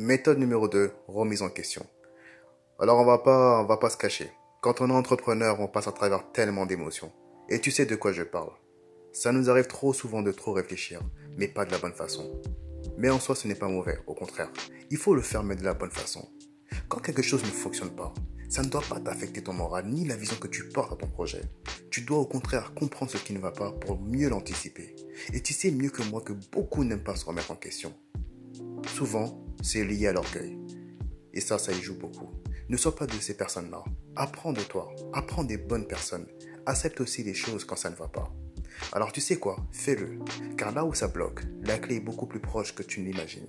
Méthode numéro 2, remise en question. Alors on va pas, on va pas se cacher. Quand on est entrepreneur, on passe à travers tellement d'émotions. Et tu sais de quoi je parle. Ça nous arrive trop souvent de trop réfléchir, mais pas de la bonne façon. Mais en soi, ce n'est pas mauvais, au contraire. Il faut le faire, mais de la bonne façon. Quand quelque chose ne fonctionne pas, ça ne doit pas t'affecter ton moral ni la vision que tu portes à ton projet. Tu dois au contraire comprendre ce qui ne va pas pour mieux l'anticiper. Et tu sais mieux que moi que beaucoup n'aiment pas se remettre en question. Souvent, c'est lié à l'orgueil. Et ça, ça y joue beaucoup. Ne sois pas de ces personnes-là. Apprends de toi. Apprends des bonnes personnes. Accepte aussi les choses quand ça ne va pas. Alors tu sais quoi? Fais-le. Car là où ça bloque, la clé est beaucoup plus proche que tu ne l'imagines.